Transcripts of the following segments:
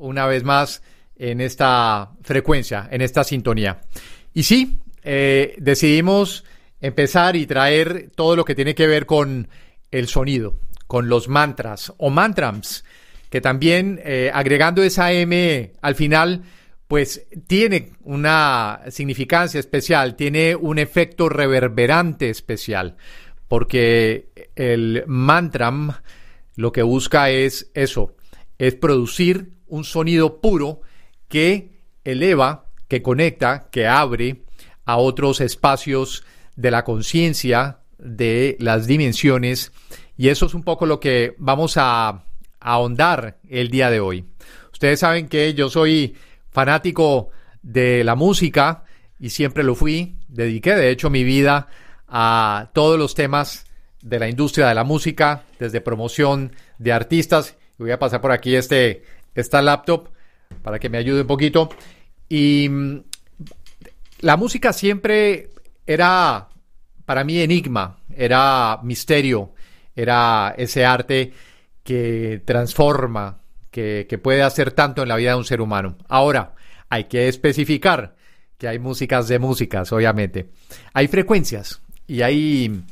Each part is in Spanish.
Una vez más en esta frecuencia, en esta sintonía. Y sí, eh, decidimos empezar y traer todo lo que tiene que ver con el sonido, con los mantras o mantrams, que también eh, agregando esa M al final, pues tiene una significancia especial, tiene un efecto reverberante especial, porque el mantram lo que busca es eso, es producir un sonido puro que eleva, que conecta, que abre a otros espacios de la conciencia, de las dimensiones, y eso es un poco lo que vamos a, ahondar el día de hoy. Ustedes saben que yo soy fanático de la música y siempre lo fui. Dediqué, de hecho, mi vida a todos los temas de la industria de la música, desde promoción de artistas. Voy a pasar por aquí este, esta laptop para que me ayude un poquito. Y mm, la música siempre era para mí enigma, era misterio, era ese arte que transforma, que, que, puede hacer tanto en la vida de un ser humano. Ahora, hay que especificar que hay músicas de músicas, obviamente. Hay frecuencias y hay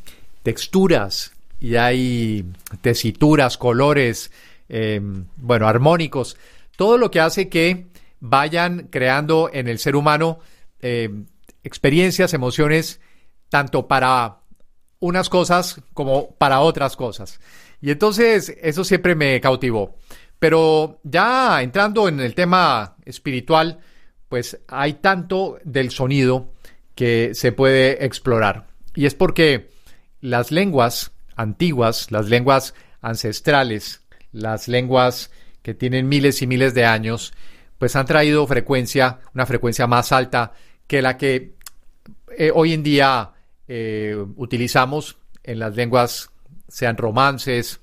texturas y hay tesituras, colores, eh, bueno, armónicos, todo lo que hace que vayan creando en el ser humano eh, experiencias, emociones, tanto para unas cosas como para otras cosas. Y entonces eso siempre me cautivó. Pero ya entrando en el tema espiritual, pues hay tanto del sonido que se puede explorar. Y es porque las lenguas antiguas, las lenguas ancestrales, las lenguas que tienen miles y miles de años, pues han traído frecuencia, una frecuencia más alta que la que eh, hoy en día eh, utilizamos en las lenguas, sean romances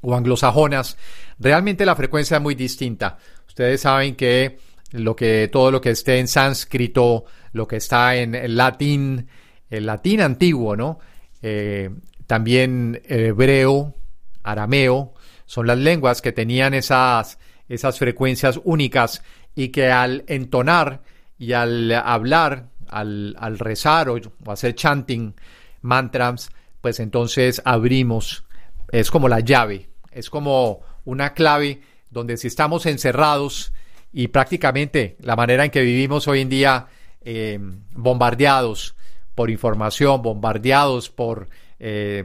o anglosajonas. Realmente la frecuencia es muy distinta. Ustedes saben que lo que todo lo que esté en sánscrito, lo que está en el latín, el latín antiguo, ¿no? Eh, también hebreo, arameo, son las lenguas que tenían esas, esas frecuencias únicas y que al entonar y al hablar, al, al rezar o, hacer chanting, mantras, pues entonces abrimos, es como la llave, es como una clave donde si estamos encerrados y prácticamente la manera en que vivimos hoy en día, eh, bombardeados por información, bombardeados por eh,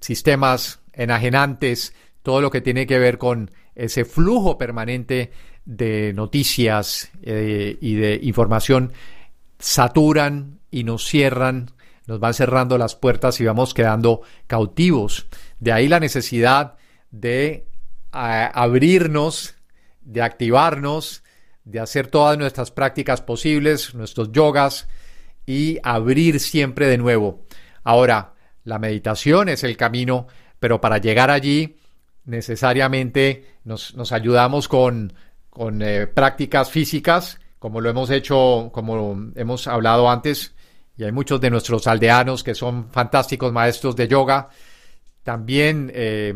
sistemas enajenantes, todo lo que tiene que ver con ese flujo permanente de noticias eh, y de información, saturan y nos cierran, nos van cerrando las puertas y vamos quedando cautivos. De ahí la necesidad de abrirnos, de activarnos, de hacer todas nuestras prácticas posibles, nuestros yogas y abrir siempre de nuevo. Ahora, la meditación es el camino pero para llegar allí necesariamente nos, ayudamos con, con eh, prácticas físicas, como lo hemos hecho, como hemos hablado antes, y hay muchos de nuestros aldeanos que son fantásticos maestros de yoga. También eh,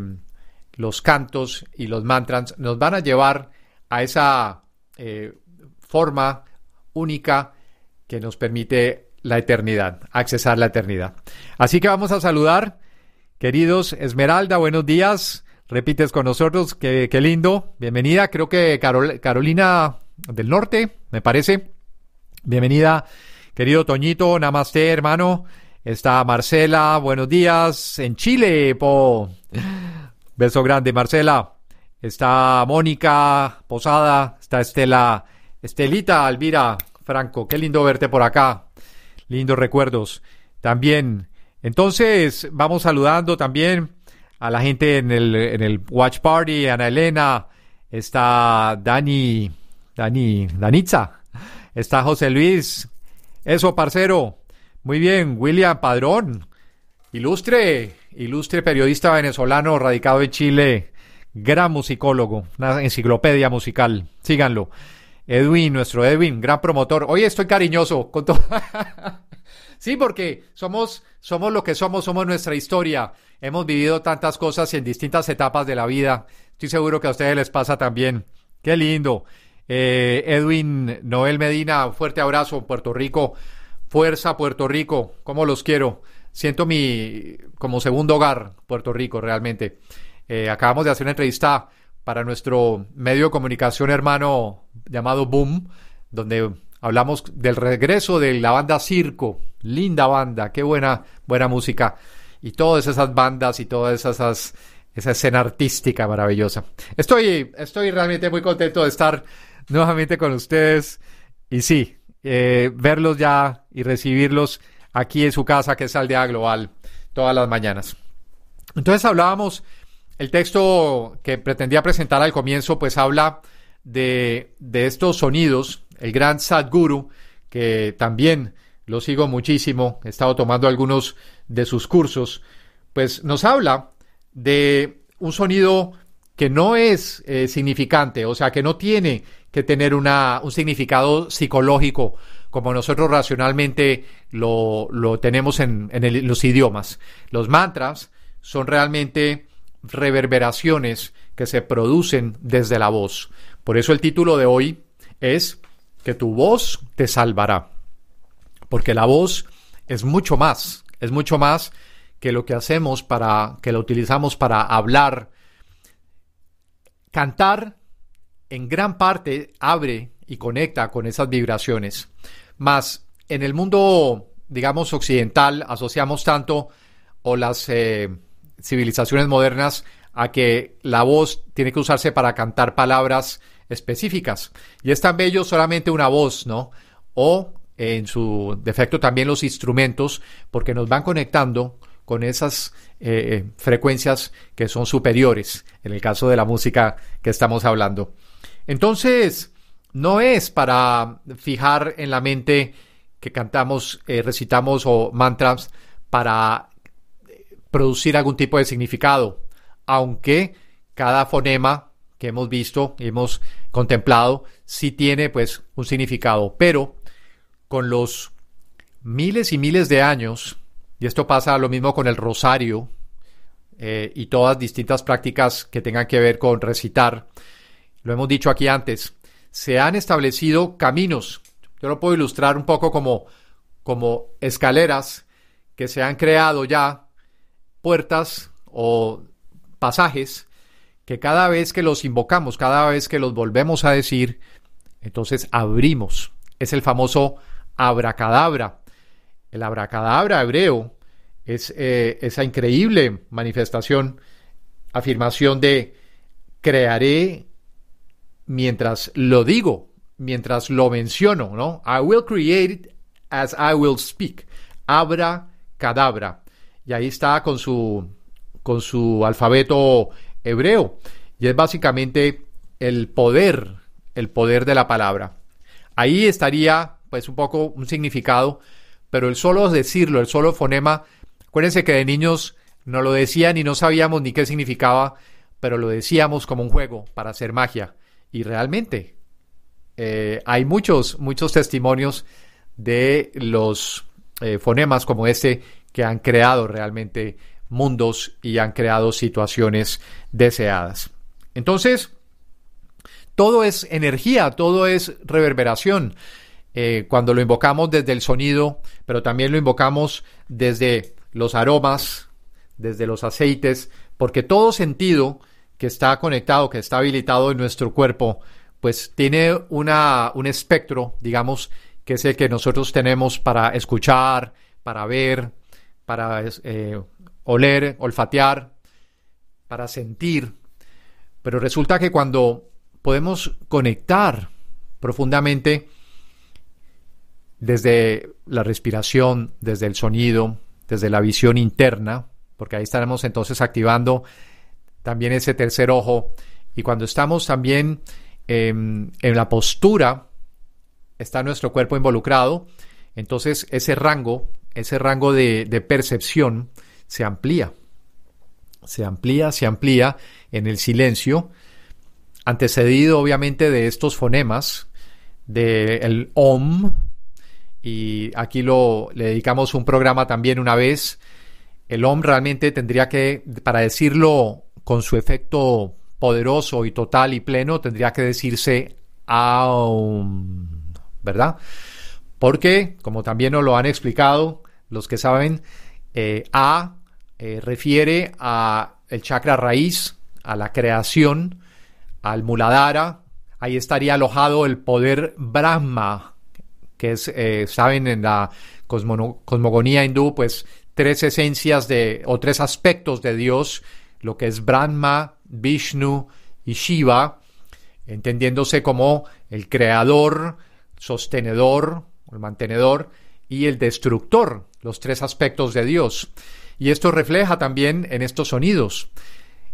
los cantos y los mantras nos van a llevar a esa eh, forma única que nos permite la eternidad, accesar la eternidad. Así que vamos a saludar Queridos, Esmeralda, buenos días. Repites con nosotros, qué, lindo. Bienvenida, creo que Carolina del Norte, me parece. Bienvenida, querido Toñito, namaste, hermano. Está Marcela, buenos días, en Chile, po. Beso grande, Marcela. Está Mónica Posada, está Estela, Estelita, Alvira, Franco, qué lindo verte por acá. Lindos recuerdos. También entonces, vamos saludando también a la gente en el, en el Watch Party, Ana Elena, está Dani, Dani, Danitza, está José Luis, eso, parcero, muy bien, William Padrón, ilustre, ilustre periodista venezolano radicado en Chile, gran musicólogo, una enciclopedia musical, síganlo. Edwin, nuestro Edwin, gran promotor. Hoy estoy cariñoso con todo. sí, porque somos, somos lo que somos, somos nuestra historia. Hemos vivido tantas cosas en distintas etapas de la vida. Estoy seguro que a ustedes les pasa también. Qué lindo. Eh, Edwin Noel Medina, fuerte abrazo Puerto Rico. Fuerza Puerto Rico, como los quiero. Siento mi como segundo hogar Puerto Rico realmente. Eh, acabamos de hacer una entrevista para nuestro medio de comunicación hermano llamado Boom, donde hablamos del regreso de la banda Circo, linda banda, qué buena, buena música, y todas esas bandas y todas esas, esa escena artística maravillosa. Estoy, estoy realmente muy contento de estar nuevamente con ustedes, y sí, eh, verlos ya y recibirlos aquí en su casa, que es Aldea Global, todas las mañanas. Entonces hablábamos el texto que pretendía presentar al comienzo, pues habla de, estos sonidos. El gran Sadhguru, que también lo sigo muchísimo, he estado tomando algunos de sus cursos, pues nos habla de un sonido que no es eh, significante, o sea, que no tiene que tener una, un significado psicológico como nosotros racionalmente lo, tenemos en, en los idiomas. Los mantras son realmente reverberaciones que se producen desde la voz. Por eso el título de hoy es que tu voz te salvará. Porque la voz es mucho más, es mucho más que lo que hacemos para, que lo utilizamos para hablar. Cantar en gran parte abre y conecta con esas vibraciones. Más en el mundo, digamos, occidental, asociamos tanto o las eh, civilizaciones modernas a que la voz tiene que usarse para cantar palabras específicas. Y es tan bello solamente una voz, ¿no? O en su defecto también los instrumentos, porque nos van conectando con esas eh, frecuencias que son superiores, en el caso de la música que estamos hablando. Entonces, no es para fijar en la mente que cantamos, eh, recitamos o mantras para producir algún tipo de significado, aunque cada fonema que hemos visto hemos contemplado sí tiene pues un significado, pero con los miles y miles de años, y esto pasa lo mismo con el rosario eh, y todas distintas prácticas que tengan que ver con recitar, lo hemos dicho aquí antes, se han establecido caminos, yo lo puedo ilustrar un poco como, como escaleras que se han creado ya puertas o pasajes que cada vez que los invocamos, cada vez que los volvemos a decir, entonces abrimos. Es el famoso abracadabra. El abracadabra hebreo es eh, esa increíble manifestación, afirmación de crearé mientras lo digo, mientras lo menciono, ¿no? I will create as I will speak. Abracadabra y ahí está con su, con su alfabeto hebreo. Y es básicamente el poder, el poder de la palabra. Ahí estaría pues un poco un significado, pero el solo decirlo, el solo fonema, acuérdense que de niños no lo decían y no sabíamos ni qué significaba, pero lo decíamos como un juego para hacer magia. Y realmente eh, hay muchos, muchos testimonios de los eh, fonemas como este que han creado realmente mundos y han creado situaciones deseadas. Entonces, todo es energía, todo es reverberación. Eh, cuando lo invocamos desde el sonido, pero también lo invocamos desde los aromas, desde los aceites, porque todo sentido que está conectado, que está habilitado en nuestro cuerpo, pues tiene una, un espectro, digamos, que es el que nosotros tenemos para escuchar, para ver, para eh, oler, olfatear, para sentir. Pero resulta que cuando podemos conectar profundamente desde la respiración, desde el sonido, desde la visión interna, porque ahí estaremos entonces activando también ese tercer ojo y cuando estamos también en la postura, está nuestro cuerpo involucrado, entonces ese rango, ese rango de, de percepción se amplía, se amplía, se amplía en el silencio, antecedido obviamente de estos fonemas, del OM, y aquí lo, le dedicamos un programa también una vez. El OM realmente tendría que, para decirlo con su efecto poderoso y total y pleno, tendría que decirse AUM, ¿verdad? Porque, como también nos lo han explicado los que saben, eh, A eh, refiere a el chakra raíz, a la creación, al Muladhara. Ahí estaría alojado el poder Brahma, que es, eh, saben, en la cosmogonía hindú, pues tres esencias de, o tres aspectos de Dios, lo que es Brahma, Vishnu y Shiva, entendiéndose como el creador, sostenedor, el mantenedor y el destructor, los tres aspectos de Dios. Y esto refleja también en estos sonidos.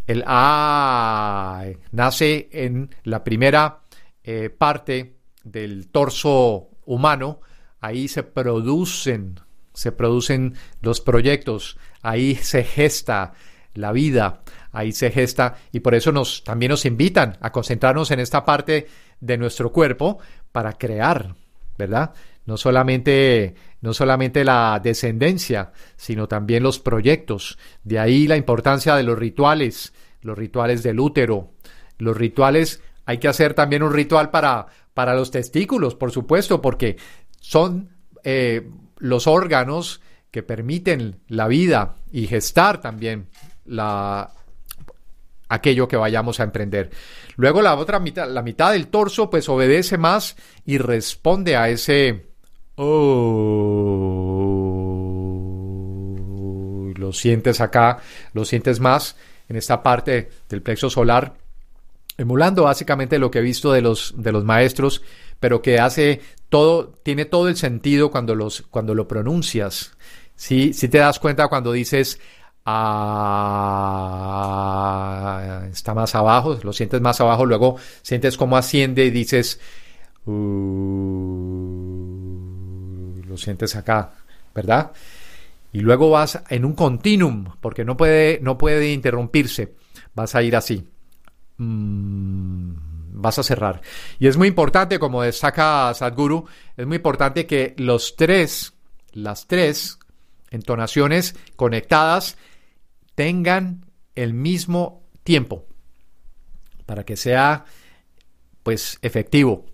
El A nace en la primera eh, parte del torso humano, ahí se producen, se producen los proyectos, ahí se gesta la vida, ahí se gesta y por eso nos también nos invitan a concentrarnos en esta parte de nuestro cuerpo para crear, ¿verdad? No solamente, no solamente la descendencia, sino también los proyectos. De ahí la importancia de los rituales, los rituales del útero, los rituales, hay que hacer también un ritual para, para los testículos, por supuesto, porque son eh, los órganos que permiten la vida y gestar también la, aquello que vayamos a emprender. Luego la otra mitad, la mitad del torso, pues obedece más y responde a ese oh, lo sientes acá, lo sientes más en esta parte del plexo solar, emulando básicamente lo que he visto de los, de los maestros, pero que hace todo, tiene todo el sentido cuando, los, cuando lo pronuncias. Si ¿Sí? te das cuenta cuando dices ah, está más abajo, lo sientes más abajo, luego sientes cómo asciende y dices uh, lo sientes acá, ¿verdad? Y luego vas en un continuum, porque no puede, no puede interrumpirse. Vas a ir así. Mm, vas a cerrar. Y es muy importante, como destaca Sadhguru, es muy importante que los tres, las tres entonaciones conectadas tengan el mismo tiempo para que sea pues efectivo.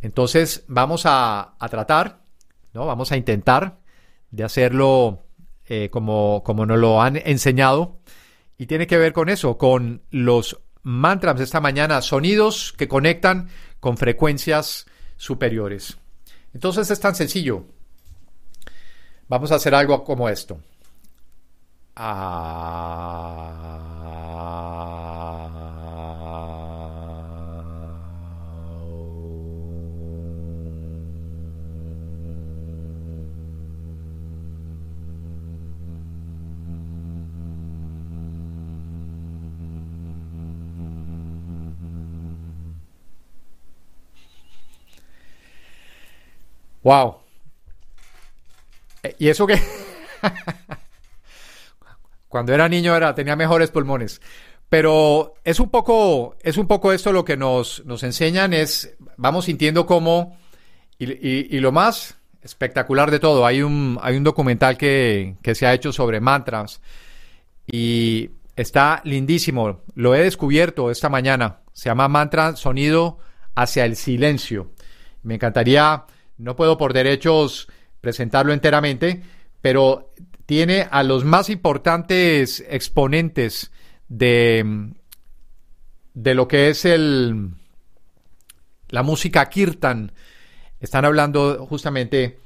Entonces vamos a, a tratar, ¿no? Vamos a intentar de hacerlo eh, como, como nos lo han enseñado. Y tiene que ver con eso, con los mantras de esta mañana, sonidos que conectan con frecuencias superiores. Entonces es tan sencillo. Vamos a hacer algo como esto. Wow. Y eso que cuando era niño era, tenía mejores pulmones. Pero es un poco, es un poco esto lo que nos, nos enseñan, es, vamos sintiendo cómo, y, lo más espectacular de todo, hay un, hay un documental que, que se ha hecho sobre mantras y está lindísimo, lo he descubierto esta mañana, se llama Mantra Sonido hacia el Silencio. Me encantaría, no puedo por derechos presentarlo enteramente, pero tiene a los más importantes exponentes de, de lo que es el, la música kirtan. Están hablando justamente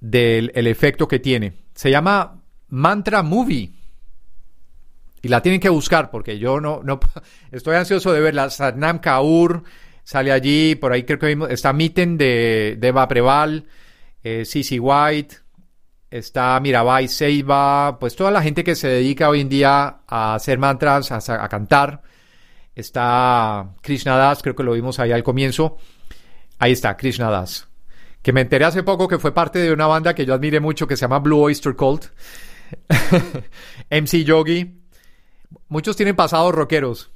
del el efecto que tiene. Se llama Mantra Movie. Y la tienen que buscar porque yo no, no estoy ansioso de verla. Satnam Kaur sale allí, por ahí creo que está Mitten de, de Eva Preval, eh, White, está Mirabai Seiba, pues toda la gente que se dedica hoy en día a hacer mantras, a, cantar. está Krishna Das, creo que lo vimos ahí al comienzo. Ahí está, Krishna Das. Que me enteré hace poco que fue parte de una banda que yo admiré mucho que se llama Blue Oyster Cult. MC Yogi. Muchos tienen pasados rockeros.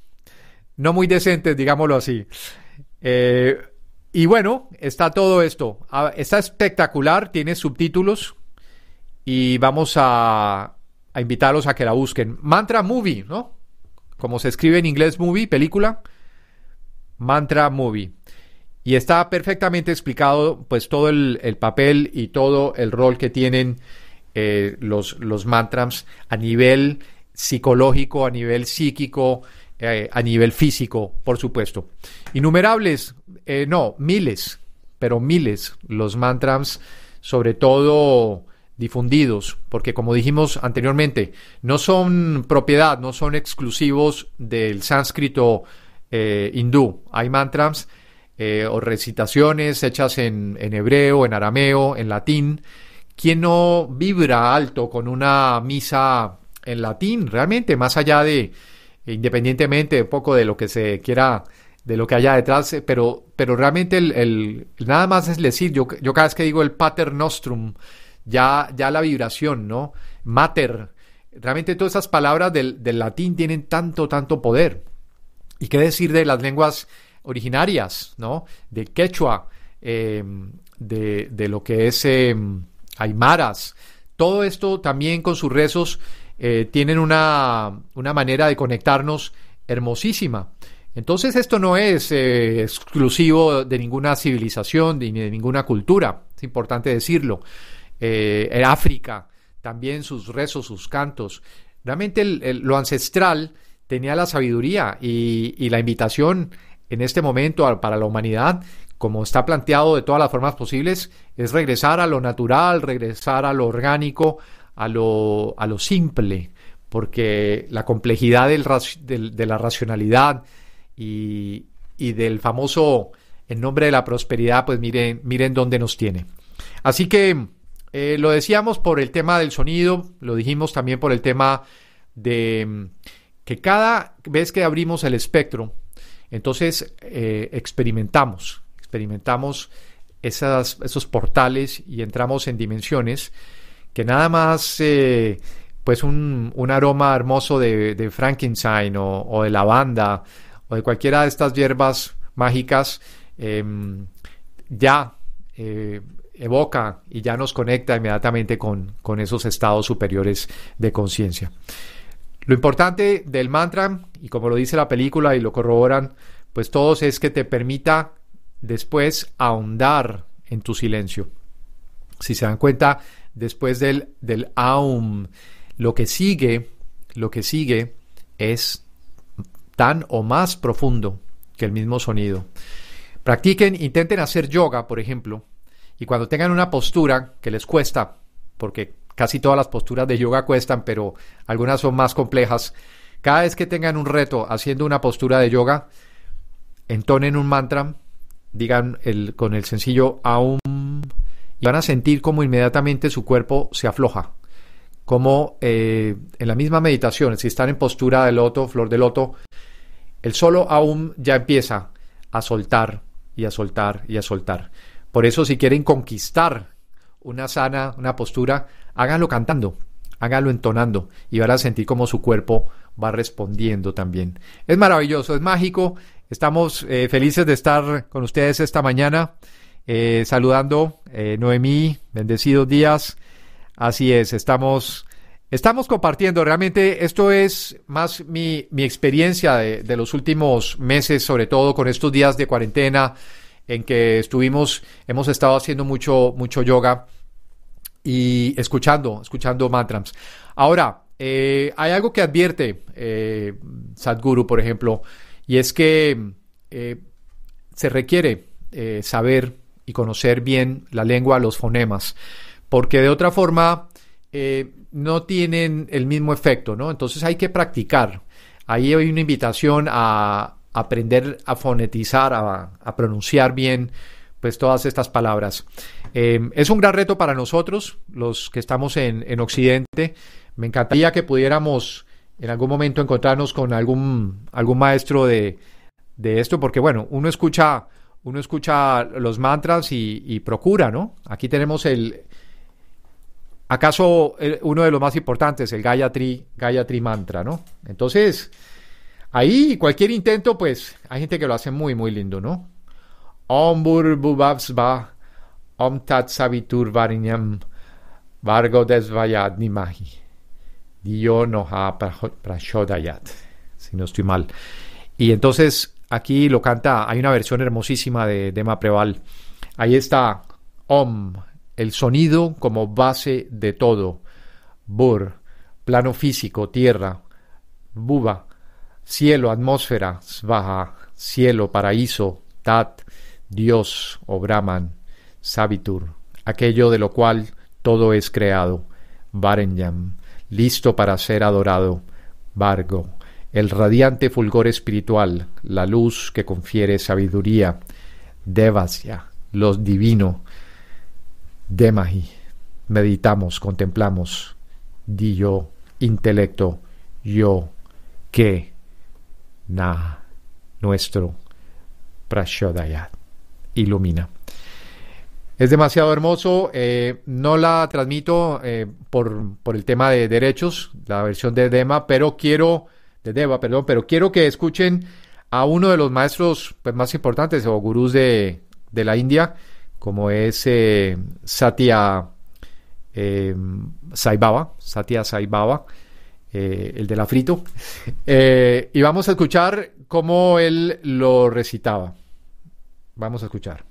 No muy decentes, digámoslo así. Eh, y bueno, está todo esto. Ah, está espectacular, tiene subtítulos. Y vamos a, a invitarlos a que la busquen. Mantra Movie, ¿no? Como se escribe en inglés movie, película. Mantra Movie. Y está perfectamente explicado pues todo el, el papel y todo el rol que tienen eh, los, los mantras a nivel psicológico, a nivel psíquico, eh, a nivel físico, por supuesto. Innumerables, eh, no, miles, pero miles los mantras, sobre todo difundidos, porque como dijimos anteriormente, no son propiedad, no son exclusivos del sánscrito hindú. Hay mantras o recitaciones hechas en, en hebreo, en arameo, en latín, ¿Quién no vibra alto con una misa en latín? Realmente, más allá de, independientemente un poco de lo que se quiera, de lo que haya detrás, eh, pero, pero realmente el, nada más es decir, yo, yo cada vez que digo el pater nostrum, ya, ya la vibración, ¿no? Mater, realmente todas esas palabras del, del latín tienen tanto, tanto poder. ¿Y qué decir de las lenguas originarias, ¿no? De quechua, eh, de, de, lo que es... Eh, aymaras. Todo esto también con sus rezos eh, tienen una, una, manera de conectarnos hermosísima. Entonces esto no es eh, exclusivo de ninguna civilización ni de ninguna cultura, es importante decirlo. Eh, en África también sus rezos, sus cantos. Realmente lo ancestral tenía la sabiduría y, y la invitación en este momento para la humanidad como está planteado de todas las formas posibles, es regresar a lo natural, regresar a lo orgánico, a lo, a lo simple, porque la complejidad del, de la racionalidad y, y, del famoso en nombre de la prosperidad, pues miren, miren dónde nos tiene. Así que eh, lo decíamos por el tema del sonido, lo dijimos también por el tema de que cada vez que abrimos el espectro, entonces eh, experimentamos experimentamos esas, esos portales y entramos en dimensiones que nada más eh, pues un, un, aroma hermoso de, de Frankenstein o, o, de lavanda o de cualquiera de estas hierbas mágicas eh, ya eh, evoca y ya nos conecta inmediatamente con, con esos estados superiores de conciencia. Lo importante del mantra, y como lo dice la película y lo corroboran, pues todos es que te permita después ahondar en tu silencio. Si se dan cuenta, después del, del aum, lo que sigue, lo que sigue es tan o más profundo que el mismo sonido. Practiquen, intenten hacer yoga, por ejemplo, y cuando tengan una postura que les cuesta, porque casi todas las posturas de yoga cuestan, pero algunas son más complejas, cada vez que tengan un reto haciendo una postura de yoga, entonen un mantra digan el, con el sencillo aum van a sentir como inmediatamente su cuerpo se afloja. Como eh, en la misma meditación, si están en postura de loto, flor de loto, el solo aum ya empieza a soltar y a soltar y a soltar. Por eso si quieren conquistar una sana, una postura, háganlo cantando, háganlo entonando y van a sentir como su cuerpo va respondiendo también. Es maravilloso, es mágico Estamos eh, felices de estar con ustedes esta mañana, eh, saludando eh, Noemí, bendecidos días. Así es, estamos, estamos compartiendo. Realmente esto es más mi, mi experiencia de, los últimos meses, sobre todo con estos días de cuarentena en que estuvimos, hemos estado haciendo mucho, mucho yoga y escuchando, escuchando mantras. Ahora, hay algo que advierte Sadhguru, por ejemplo, y es que eh, se requiere eh, saber y conocer bien la lengua, los fonemas, porque de otra forma eh, no tienen el mismo efecto, ¿no? Entonces hay que practicar. Ahí hay una invitación a aprender a fonetizar, a, pronunciar bien pues todas estas palabras. es un gran reto para nosotros, los que estamos en, en Occidente. Me encantaría que pudiéramos en algún momento encontrarnos con algún, algún maestro de, de esto, porque bueno, uno escucha, uno escucha los mantras y, y procura, ¿no? Aquí tenemos el, acaso uno de los más importantes, el Gayatri, Gayatri Mantra, ¿no? Entonces, ahí cualquier intento, pues, hay gente que lo hace muy, muy lindo, ¿no? Om Burbubavsva, Om Tat Savitur Varinyam, Vargo Desvayad Nimahi, Diyo Noha Prashodayat, si no estoy mal. Y entonces, aquí lo canta, hay una versión hermosísima de Dema Preval. Ahí está Om, el sonido como base de todo. Bur, plano físico, tierra. Buba, cielo, atmósfera. Svaha, cielo, paraíso. Tat, Dios o Brahman. Sabitur, aquello de lo cual todo es creado. Varenyam, listo para ser adorado. Vargo, el radiante fulgor espiritual, la luz que confiere sabiduría. Devasya, lo divino Demahi, meditamos, contemplamos, di yo, intelecto, yo, que, na, nuestro, prashodayat, ilumina. Es demasiado hermoso, eh, no la transmito eh, por, por, el tema de derechos, la versión de Dema, pero quiero, de Deva, perdón, pero quiero que escuchen a uno de los maestros pues, más importantes o gurús de, la India, como es eh, Satya eh, Saibaba, Satya Saibaba, eh, el de la frito. Eh, y vamos a escuchar cómo él lo recitaba. Vamos a escuchar.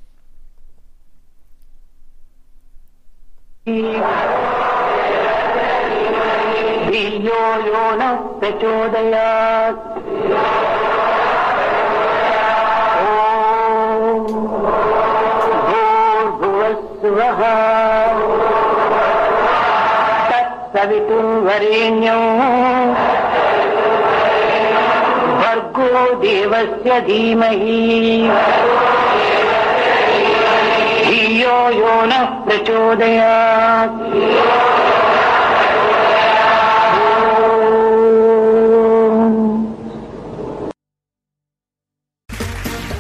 स्वः तत्सवितुर्वरेण्यम् भर्गो देवस्य धीमहि धियो यो नः प्रचोदयात्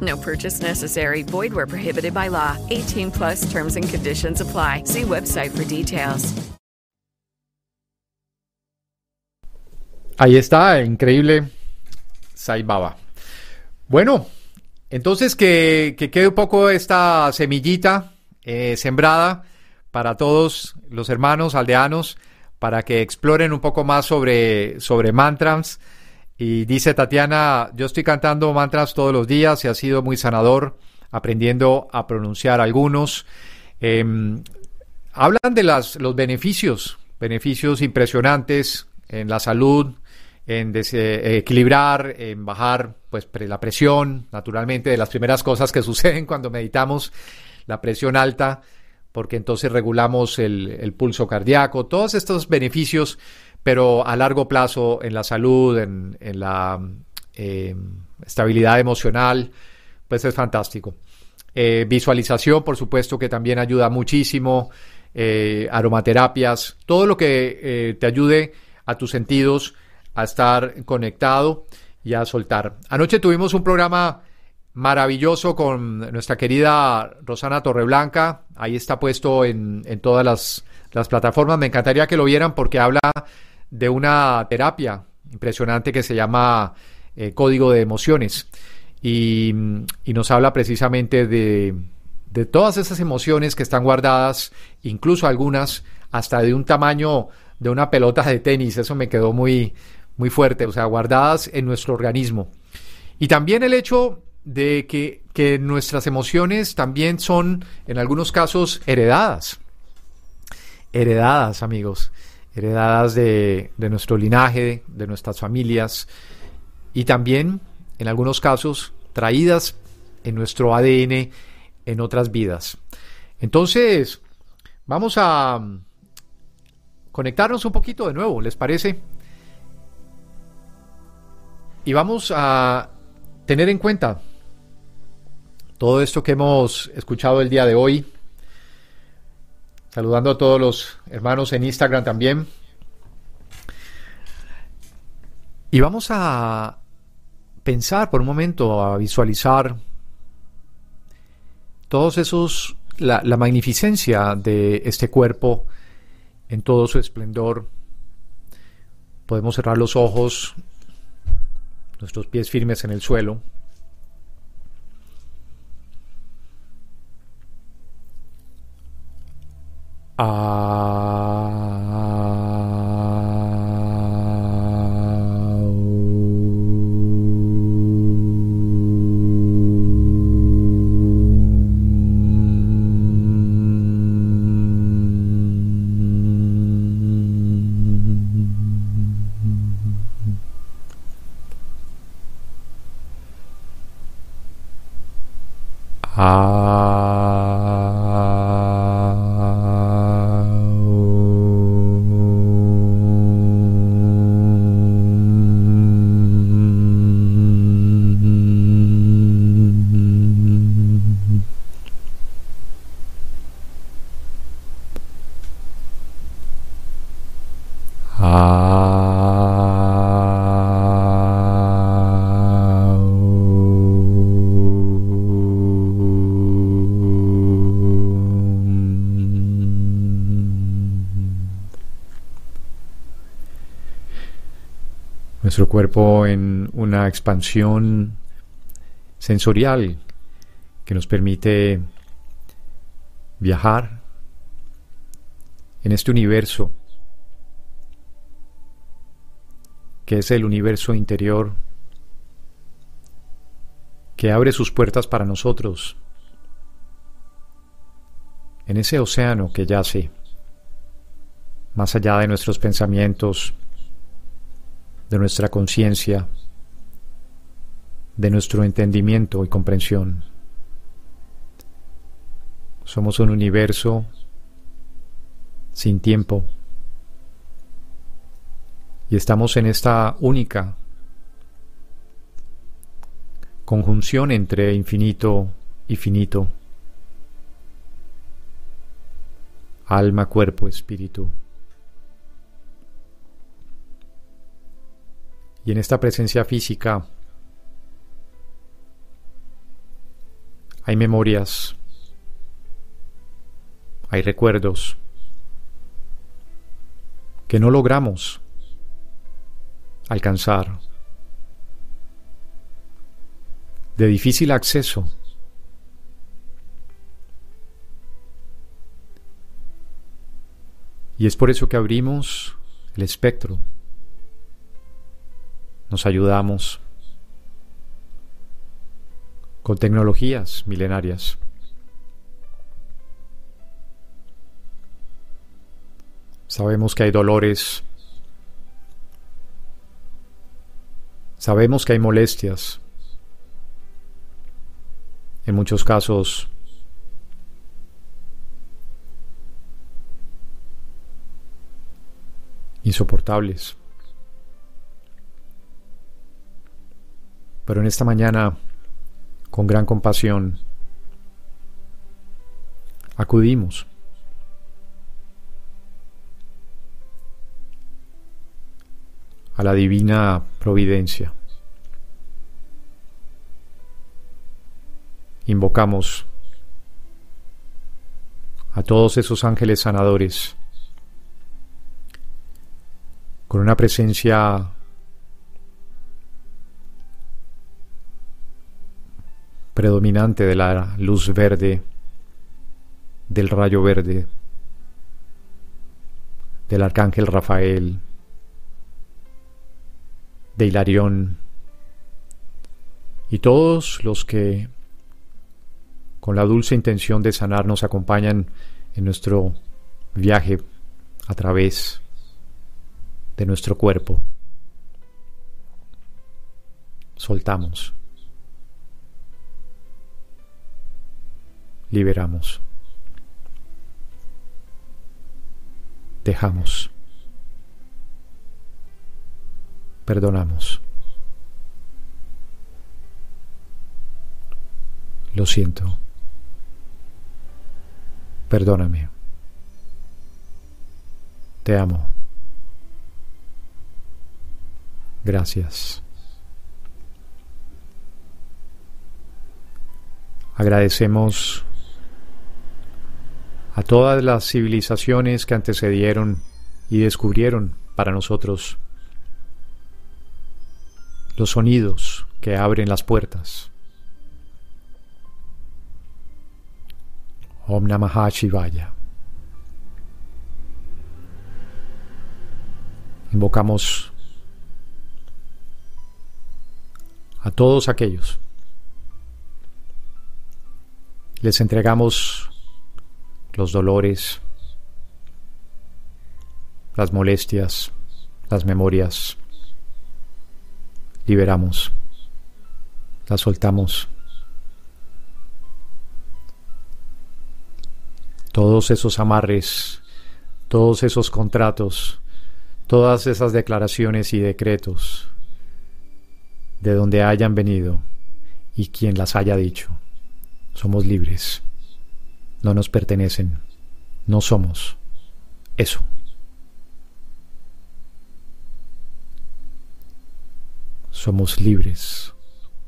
No purchase necessary. Void where prohibited by law. 18 plus terms and conditions apply. See website for details. Ahí está, increíble Sai Baba. Bueno, entonces que, que, quede un poco esta semillita eh, sembrada para todos los hermanos aldeanos, para que exploren un poco más sobre, sobre mantras. Y dice Tatiana, yo estoy cantando mantras todos los días y ha sido muy sanador, aprendiendo a pronunciar algunos. Eh, hablan de las, los beneficios, beneficios impresionantes en la salud, en equilibrar, en bajar pues la presión, naturalmente de las primeras cosas que suceden cuando meditamos, la presión alta, porque entonces regulamos el pulso cardíaco, todos estos beneficios, pero a largo plazo en la salud, en, la eh, estabilidad emocional, pues es fantástico. Eh, visualización, por supuesto, que también ayuda muchísimo, eh, aromaterapias, todo lo que te ayude a tus sentidos a estar conectado y a soltar. Anoche tuvimos un programa maravilloso con nuestra querida Rosana Torreblanca. Ahí está puesto en, en todas las, las, plataformas. Me encantaría que lo vieran porque habla de una terapia impresionante que se llama eh, Código de Emociones. Y, y, nos habla precisamente de, de todas esas emociones que están guardadas, incluso algunas hasta de un tamaño de una pelota de tenis. Eso me quedó muy, muy fuerte, o sea, guardadas en nuestro organismo. Y también el hecho de que, que nuestras emociones también son, en algunos casos, heredadas. Heredadas, amigos. Heredadas de, nuestro linaje, de nuestras familias. Y también, en algunos casos, traídas en nuestro ADN en otras vidas. Entonces, vamos a conectarnos un poquito de nuevo, ¿les parece? Y vamos a tener en cuenta todo esto que hemos escuchado el día de hoy. Saludando a todos los hermanos en Instagram también. Y vamos a pensar por un momento, a visualizar todos esos, la, la magnificencia de este cuerpo en todo su esplendor. Podemos cerrar los ojos, nuestros pies firmes en el suelo. Ah. Nuestro cuerpo en una expansión sensorial que nos permite viajar en este universo que es el universo interior que abre sus puertas para nosotros en ese océano que yace más allá de nuestros pensamientos, de nuestra conciencia, de nuestro entendimiento y comprensión. Somos un universo sin tiempo y estamos en esta única conjunción entre infinito y finito, alma, cuerpo, espíritu. Y en esta presencia física hay memorias, hay recuerdos que no logramos alcanzar, de difícil acceso. Y es por eso que abrimos el espectro nos ayudamos con tecnologías milenarias. Sabemos que hay dolores, sabemos que hay molestias, en muchos casos insoportables. Pero en esta mañana, con gran compasión, acudimos a la divina providencia. Invocamos a todos esos ángeles sanadores con una presencia predominante de la luz verde del rayo verde, del arcángel Rafael, de Hilarión y todos los que con la dulce intención de sanar nos acompañan en nuestro viaje a través de nuestro cuerpo. Soltamos. Liberamos. Dejamos. Perdonamos. Lo siento. Perdóname. Te amo. Gracias. Agradecemos a todas las civilizaciones que antecedieron y descubrieron para nosotros los sonidos que abren las puertas. Om Namah Shivaya. Invocamos a todos aquellos. Les entregamos los dolores, las molestias, las memorias. Liberamos, las soltamos. Todos esos amarres, todos esos contratos, todas esas declaraciones y decretos de donde hayan venido y quien las haya dicho. Somos libres. No nos pertenecen. No somos eso. Somos libres.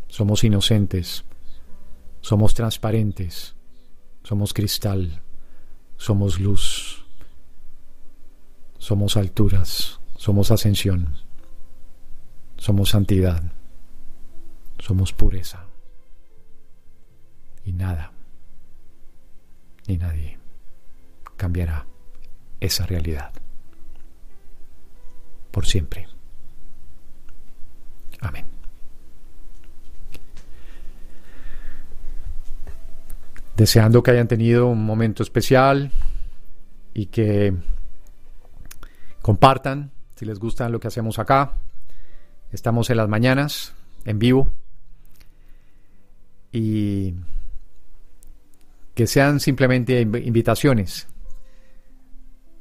Somos inocentes. Somos transparentes. Somos cristal. Somos luz. Somos alturas. Somos ascensión. Somos santidad. Somos pureza. Y nada, ni nadie cambiará esa realidad. Por siempre. Amén. Deseando que hayan tenido un momento especial y que compartan si les gusta lo que hacemos acá. Estamos en las mañanas, en vivo. Y que sean simplemente invitaciones,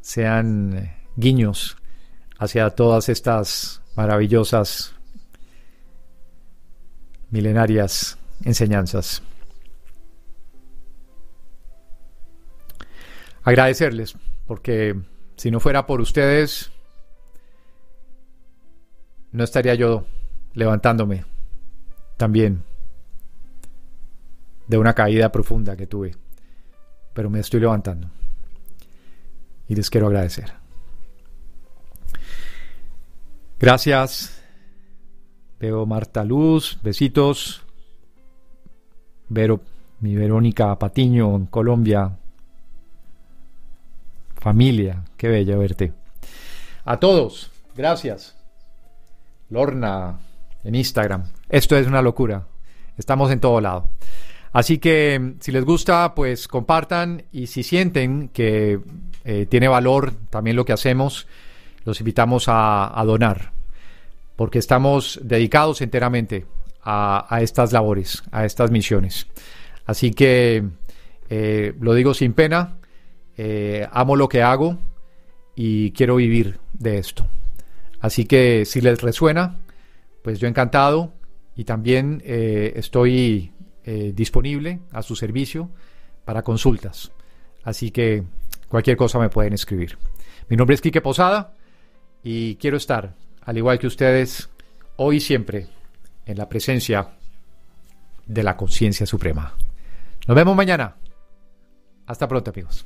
sean guiños hacia todas estas maravillosas milenarias enseñanzas. Agradecerles, porque si no fuera por ustedes, no estaría yo levantándome también de una caída profunda que tuve. Pero me estoy levantando. Y les quiero agradecer. Gracias. Veo Marta Luz, besitos. Vero, mi Verónica Patiño en Colombia. Familia, qué bello verte. A todos, gracias. Lorna en Instagram. Esto es una locura. Estamos en todo lado. Así que si les gusta, pues compartan y si sienten que eh, tiene valor también lo que hacemos, los invitamos a, donar, porque estamos dedicados enteramente a, estas labores, a estas misiones. Así que eh, lo digo sin pena, eh, amo lo que hago y quiero vivir de esto. Así que si les resuena, pues yo encantado y también estoy eh, disponible a su servicio para consultas. Así que cualquier cosa me pueden escribir. Mi nombre es Quique Posada y quiero estar, al igual que ustedes, hoy y siempre en la presencia de la conciencia suprema. Nos vemos mañana. Hasta pronto amigos.